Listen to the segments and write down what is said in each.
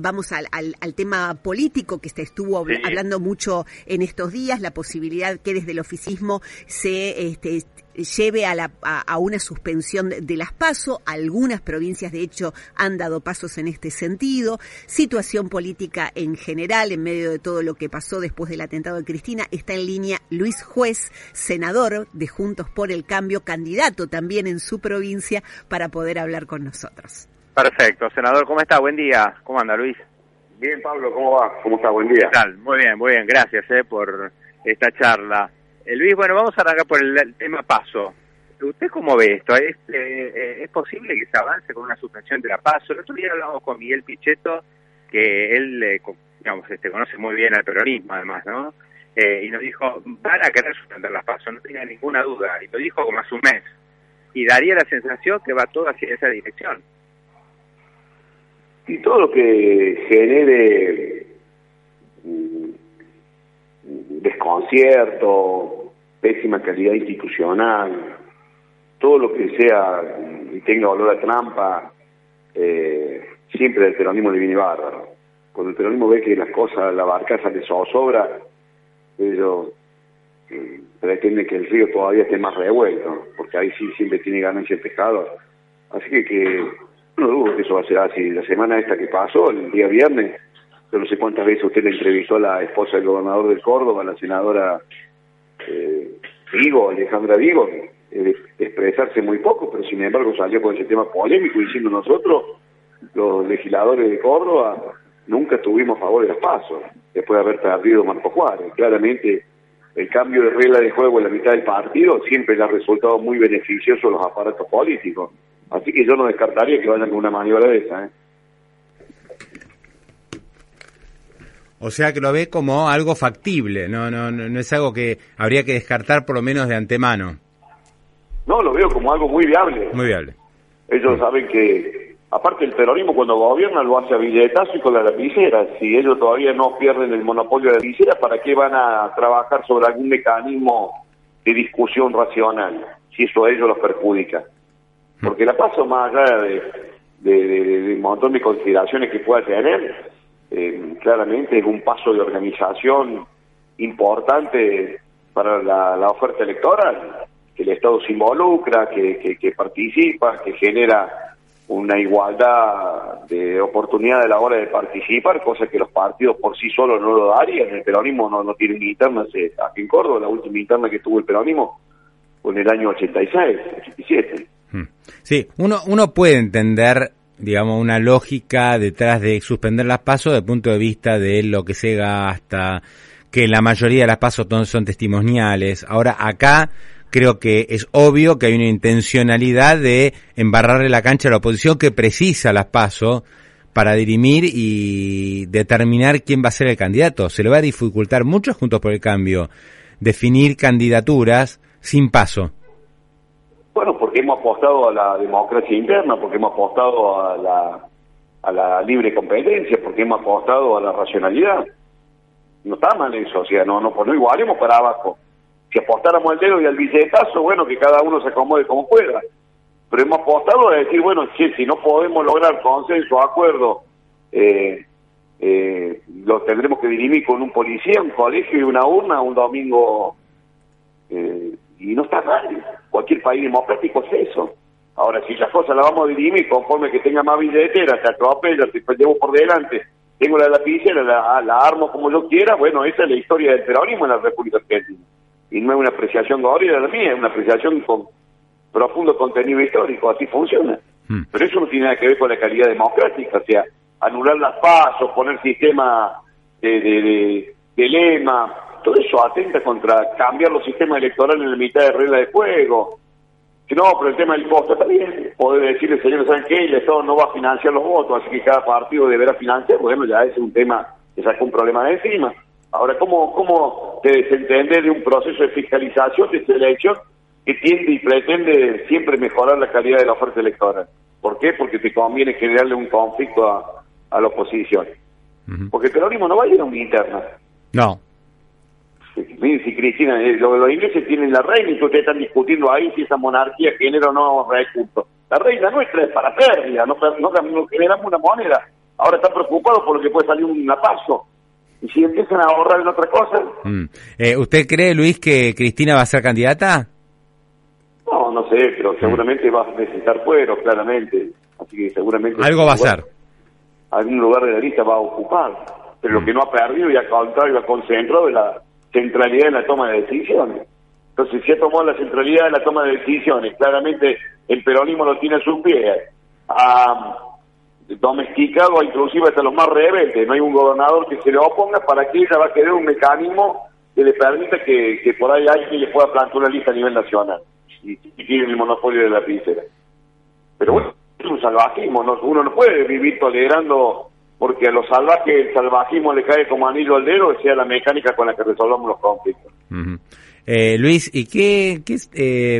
Vamos al, al, tema político que se estuvo hablando mucho en estos días, la posibilidad que desde el oficismo se este, lleve a, la, a, una suspensión de, las pasos. Algunas provincias, de hecho, han dado pasos en este sentido. Situación política en general, en medio de todo lo que pasó después del atentado de Cristina, está en línea Luis Juez, senador de Juntos por el Cambio, candidato también en su provincia, para poder hablar con nosotros. Perfecto, senador, ¿cómo está? Buen día. ¿Cómo anda, Luis? Bien, Pablo, ¿cómo va? ¿Cómo está? Buen día. ¿Qué tal? Muy bien, muy bien. Gracias eh, por esta charla. Eh, Luis, bueno, vamos a arrancar por el, tema paso. ¿Usted cómo ve esto? ¿Es, eh, ¿Es posible que se avance con una suspensión de la paso? El otro día hablamos con Miguel Pichetto, que él, digamos, este, conoce muy bien al peronismo, además, ¿no? y nos dijo, van a querer suspender las pasos, no tenía ninguna duda. Y lo dijo como hace un mes. Y daría la sensación que va todo hacia esa dirección y todo lo que genere mm, desconcierto, pésima calidad institucional, todo lo que sea y tenga valor a trampa, eh, siempre el peronismo le viene bárbaro. Cuando el peronismo ve que las cosas, la barcaza le zozobra, ellos eh, pretenden que el río todavía esté más revuelto, porque ahí sí siempre tiene ganancia el pescado. Así que que no dudo que eso va a ser así. La semana esta que pasó, el día viernes, yo no sé cuántas veces usted le entrevistó a la esposa del gobernador del Córdoba, la senadora eh, Vigo, Alejandra Vigo, de expresarse muy poco, pero sin embargo salió con ese tema polémico diciendo nosotros, los legisladores de Córdoba, nunca tuvimos favor de los pasos, después de haber perdido Marco Juárez. Claramente el cambio de regla de juego en la mitad del partido siempre le ha resultado muy beneficioso a los aparatos políticos. Así que yo no descartaría que vayan con una maniobra de esa. ¿eh? O sea que lo ve como algo factible, no, no, no, es algo que habría que descartar por lo menos de antemano. No, lo veo como algo muy viable. Muy viable. Ellos saben que, aparte el terrorismo cuando gobierna lo hace a billetazo y con la lapicera. Si ellos todavía no pierden el monopolio de la lapicera, ¿para qué van a trabajar sobre algún mecanismo de discusión racional? Si eso a ellos los perjudica. Porque la paso más allá de, un montón de consideraciones que pueda tener, eh, claramente es un paso de organización importante para la, oferta electoral, que el Estado se involucra, que, participa, que genera una igualdad de oportunidad a la hora de participar, cosa que los partidos por sí solos no lo darían. El peronismo no, no tiene interna aquí en Córdoba, la última interna que tuvo el peronismo fue en el año 86, 87. Sí, uno, uno puede entender, digamos, una lógica detrás de suspender las pasos desde el punto de vista de lo que se gasta, que la mayoría de las pasos son testimoniales. Ahora, acá creo que es obvio que hay una intencionalidad de embarrarle la cancha a la oposición que precisa las pasos para dirimir y determinar quién va a ser el candidato. Se le va a dificultar mucho juntos por el cambio definir candidaturas sin paso. Porque hemos apostado a la democracia interna, porque hemos apostado a la, a la libre competencia, porque hemos apostado a la racionalidad. No está mal eso, o sea, no, no, pues no igualemos para abajo. Si apostáramos al dedo y al billetazo, bueno, que cada uno se acomode como pueda. Pero hemos apostado a decir, bueno, si, si no podemos lograr consenso, acuerdo, eh, eh, lo tendremos que dirimir con un policía, un colegio y una urna un domingo eh, y no está mal. Cualquier país democrático es eso. Ahora, si las cosas las vamos a dirimir conforme que tenga más billetera, te atropella, te llevo por delante, tengo la lapicera, la, la armo como yo quiera, bueno, esa es la historia del peronismo en la República Argentina. Y no es una apreciación de la mía, es una apreciación con profundo contenido histórico, así funciona. Hmm. Pero eso no tiene nada que ver con la calidad democrática, o sea, anular las pasos, poner sistema de, de, de lema, todo eso atenta contra cambiar los sistemas electorales en la mitad de regla de juego. Si no, pero el tema del costo está bien. Poder decirle, señores, ¿saben qué? El Estado no va a financiar los votos, así que cada partido deberá financiar. Bueno, ya ese es un tema que saca un problema de encima. Ahora, ¿cómo, cómo te desentendes de un proceso de fiscalización, de selección, que tiende y pretende siempre mejorar la calidad de la oferta electoral? ¿Por qué? Porque te conviene generarle un conflicto a, a la oposición. Porque el peronismo no va a ir a una interna. No. Si Cristina, eh, los, ingleses tienen la reina y ustedes están discutiendo ahí si esa monarquía genera o no recursos. La reina nuestra es para pérdida, no, no, generamos una moneda. Ahora están preocupados por lo que puede salir un paso. Y si empiezan a ahorrar en otra cosa. Mm. Eh, ¿Usted cree, Luis, que Cristina va a ser candidata? No, no sé, pero seguramente va a necesitar fuero, claramente. Así que seguramente. Algo va a ser. Algún lugar de la lista va a ocupar. Pero lo mm. que no ha perdido y al contrario ha concentrado es la centralidad en la toma de decisiones. Entonces, si ha tomado la centralidad en la toma de decisiones, claramente el peronismo lo tiene a sus pies, ha domesticado inclusive hasta los más rebeldes. No hay un gobernador que se le oponga para que ella va a querer un mecanismo que le permita que, que por ahí alguien le pueda plantear una lista a nivel nacional y, tiene el monopolio de la pincera. Pero bueno, es un salvajismo, uno no puede vivir tolerando porque a los salvajes el salvajismo le cae como anillo al dedo, sea la mecánica con la que resolvamos los conflictos. eh, Luis, ¿y qué, qué eh,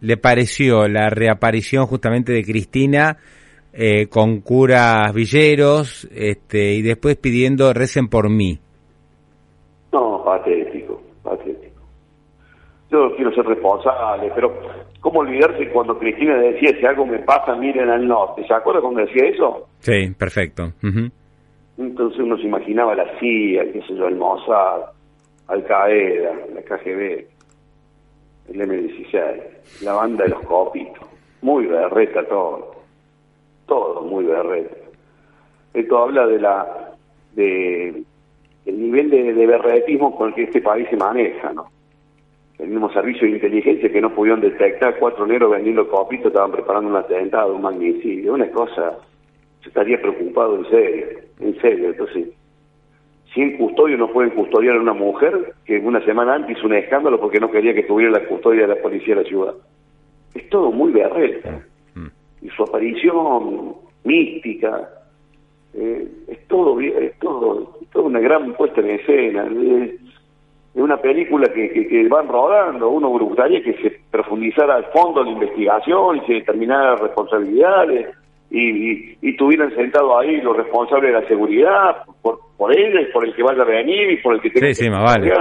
le pareció la reaparición justamente de Cristina eh, con curas villeros este, y después pidiendo recen por mí? No, patético, patético. Yo quiero ser responsable, pero ¿cómo olvidarse cuando Cristina decía si algo me pasa, miren al norte? ¿Se acuerda cuando decía eso? Sí, perfecto. Entonces uno se imaginaba la CIA, qué sé yo, el Mossad, Al Qaeda, la KGB, el M16, la banda de los copitos. Muy berreta todo. Todo muy berreta. Esto habla de la de el nivel de, de berretismo con el que este país se maneja, ¿no? El mismo servicio de inteligencia que no pudieron detectar cuatro negros vendiendo copitos, estaban preparando un atentado, un magnicidio, una cosa, se estaría preocupado en serio, en serio, entonces, si en custodio no pueden custodiar a una mujer que una semana antes hizo un escándalo porque no quería que tuviera la custodia de la policía de la ciudad. Es todo muy berreta. Y su aparición mística, eh, es todo es todo, es todo una gran puesta en escena es una película que, que, van rodando. Uno gustaría que se profundizara al fondo la investigación y se determinaran responsabilidades y, y, tuvieran sentado ahí los responsables de la seguridad por, por ella y por el que vaya a venir y por el que tenga sí, sí, más vale.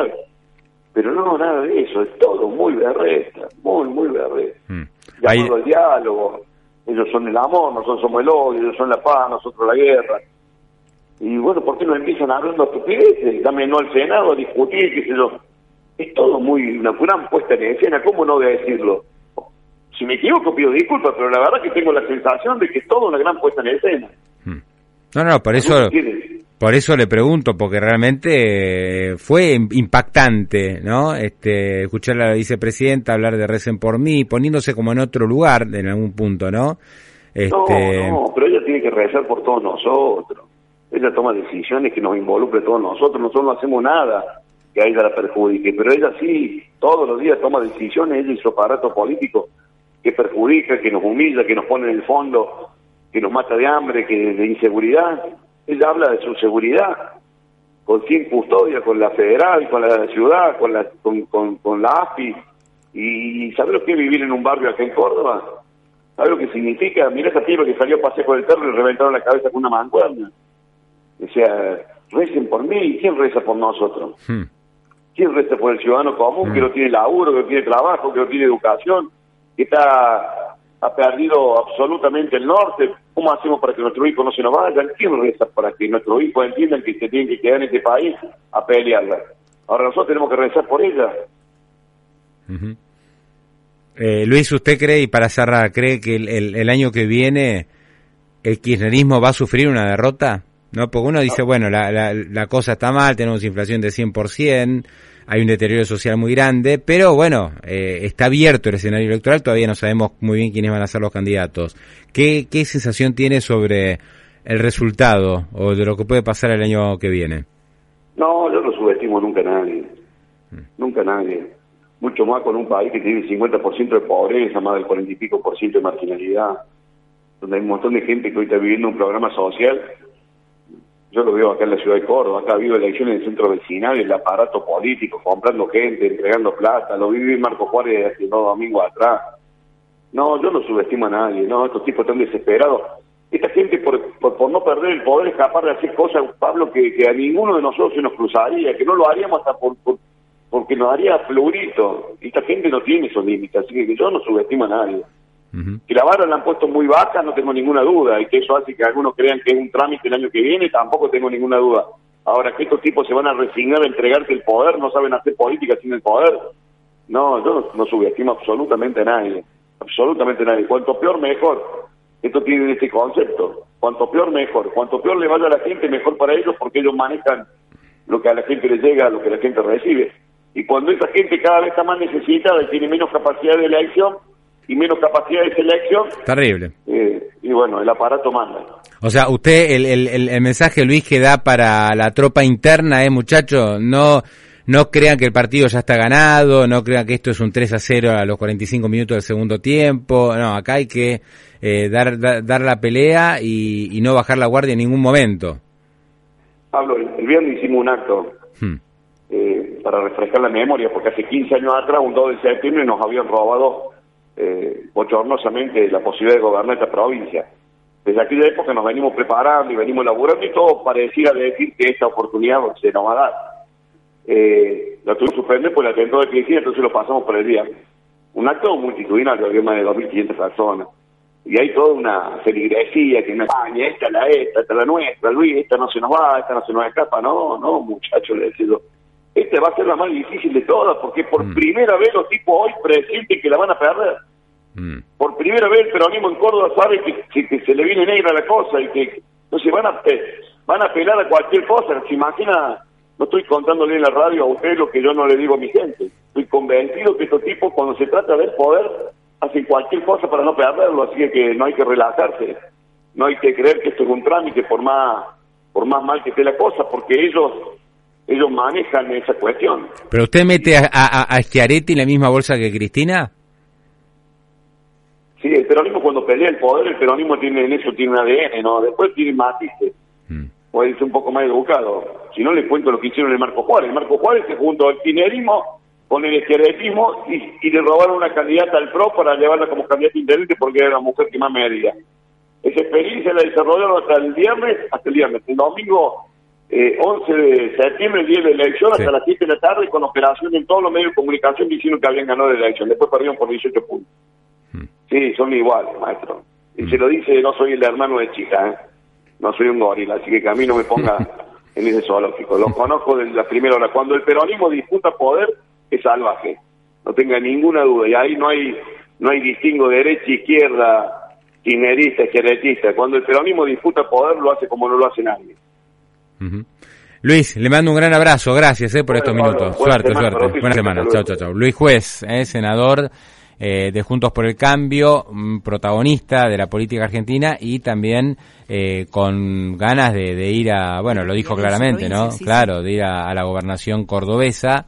Pero no, nada de eso. Es todo muy berreta, muy, muy berreta. Mm. Llamando al diálogo. Ellos son el amor, nosotros somos el odio, ellos son la paz, nosotros la guerra. Y bueno, ¿por qué no empiezan hablando estupideces? Dame no al Senado a discutir, qué sé yo. Es todo muy, una gran puesta en escena, ¿cómo no voy a decirlo? Si me equivoco pido disculpas, pero la verdad que tengo la sensación de que es todo una gran puesta en escena. Hmm. No, no, por eso, por eso le pregunto, porque realmente fue impactante, ¿no? Este, escuchar a la vicepresidenta hablar de recen por mí, poniéndose como en otro lugar en algún punto, ¿no? Este... No, no, pero ella tiene que rezar por todos nosotros ella toma decisiones que nos involucre a todos nosotros, nosotros no hacemos nada que a ella la perjudique, pero ella sí, todos los días toma decisiones, ella y su aparato político, que perjudica, que nos humilla, que nos pone en el fondo, que nos mata de hambre, que de inseguridad. Ella habla de su seguridad, con quién custodia, con la federal, con la ciudad, con la, con, con, la AFI. Y ¿sabe lo que es vivir en un barrio acá en Córdoba? ¿Sabe lo que significa? Mira esa piba que salió a pasear por el perro y reventaron la cabeza con una mancuerna. Decía, recen por mí, ¿quién reza por nosotros? Hmm. ¿Quién reza por el ciudadano común que hmm. no tiene laburo, que no tiene trabajo, que no tiene educación, que está ha perdido absolutamente el norte? ¿Cómo hacemos para que nuestros hijos no se nos vayan? ¿Quién reza para que nuestros hijos entiendan que se tienen que quedar en este país a pelearla? Ahora nosotros tenemos que rezar por ella. eh, Luis, ¿usted cree, y para cerrar, cree que el, el año que viene el kirchnerismo va a sufrir una derrota? ¿No? Porque uno dice, bueno, la, la, cosa está mal, tenemos inflación de 100%, hay un deterioro social muy grande, pero bueno, eh, está abierto el escenario electoral, todavía no sabemos muy bien quiénes van a ser los candidatos. ¿Qué, qué sensación tiene sobre el resultado o de lo que puede pasar el año que viene? No, yo no subestimo nunca a nadie, mm. nunca a nadie. mucho más con un país que tiene el 50% de pobreza, más del 40 y pico por ciento de marginalidad, donde hay un montón de gente que hoy está viviendo un programa social. Yo lo veo acá en la ciudad de Córdoba, acá ha habido elecciones en el centro vecinal, el aparato político, comprando gente, entregando plata, lo viví Marco Juárez hace dos domingos atrás. No, yo no subestimo a nadie, no, estos tipos están desesperados. Esta gente, por, por, no perder el poder, es capaz de hacer cosas, Pablo, que, a ninguno de nosotros se nos cruzaría, que no lo haríamos hasta por, por porque nos haría florito. Esta gente no tiene esos límites, así que yo no subestimo a nadie. Que la vara la han puesto muy baja, no tengo ninguna duda, y que eso hace que algunos crean que es un trámite el año que viene, tampoco tengo ninguna duda. Ahora, que estos tipos se van a resignar a entregarte el poder, no saben hacer política sin el poder. No, yo no, subestimo absolutamente a nadie, absolutamente nadie. Cuanto peor, mejor. Esto tiene este concepto. Cuanto peor, mejor. Cuanto peor le vaya a la gente, mejor para ellos, porque ellos manejan lo que a la gente le llega, lo que la gente recibe. Y cuando esa gente cada vez está más necesitada y tiene menos capacidad de elección y menos capacidad de selección. Terrible. Eh, y bueno, el aparato manda. O sea, usted, el, el, el, mensaje, Luis, que da para la tropa interna, ¿eh, muchachos? No, no crean que el partido ya está ganado, no crean que esto es un 3 a 0 a los 45 minutos del segundo tiempo. No, acá hay que eh, dar, dar, la pelea y, no bajar la guardia en ningún momento. Pablo, el viernes hicimos un acto. Hmm. Eh, para refrescar la memoria, porque hace 15 años atrás, un 2 de septiembre, nos habían robado eh, bochornosamente la posibilidad de gobernar esta provincia. Desde aquella época nos venimos preparando y venimos laburando y todo parecía decir que esta oportunidad se nos va a dar. Eh, lo tuvimos que suspender por el atentado de Cristina, entonces lo pasamos por el día. Un acto multitudinario, había más de 2.500 personas. Y hay toda una feligresía que en España, esta es la esta, esta es la nuestra, Luis, esta no se nos va, esta no se nos escapa. No, no, muchachos, le decía esta va a ser la más difícil de todas, porque por mm. primera vez los tipos hoy presienten que la van a perder. Mm. Por primera vez el peronismo en Córdoba sabe que, se le viene negra la cosa y que entonces van a van a apelar a cualquier cosa. Se imagina, no estoy contándole en la radio a usted lo que yo no le digo a mi gente. Estoy convencido que estos tipos cuando se trata de poder hacen cualquier cosa para no perderlo, así que no hay que relajarse. No hay que creer que esto es un trámite por más por más mal que esté la cosa, porque ellos ellos manejan esa cuestión. ¿Pero usted mete a, a, Schiaretti en la misma bolsa que Cristina? Sí, el peronismo cuando pelea el poder, el peronismo tiene en eso tiene un ADN, ¿no? Después tiene matices. Mm. Puede ser un poco más educado. Si no, les cuento lo que hicieron el Marco Juárez. El Marco Juárez se juntó el tinerismo con el izquierdismo y, y, le robaron una candidata al PRO para llevarla como candidata intendente porque era la mujer que más me haría. Esa experiencia la desarrollaron hasta el viernes, hasta el viernes. El domingo eh, 11 de septiembre, el día de la elección, hasta las 7 de la tarde, con operación en todos los medios de comunicación diciendo que habían ganado la elección. Después perdieron por 18 puntos. Hmm. Sí, son iguales, maestro. Y hmm. se lo dice, no soy el hermano de chica, ¿eh? no soy un gorila, así que a mí no me ponga en ese zoológico. Lo conozco desde la primera hora. Cuando el peronismo disputa poder, es salvaje. No tenga ninguna duda. Y ahí no hay no hay distingo derecha, izquierda, kirchnerista, izquierdista. Cuando el peronismo disputa poder, lo hace como no lo hace nadie. Luis, le mando un gran abrazo, gracias eh, por estos minutos. suerte, suerte. Buena semana. Chao, chao, chao. Luis Juez, eh, senador eh, de Juntos por el Cambio, mm, protagonista de la política argentina y también eh, con ganas de, ir a, bueno, lo dijo claramente, ¿no? claro, de ir a la gobernación cordobesa.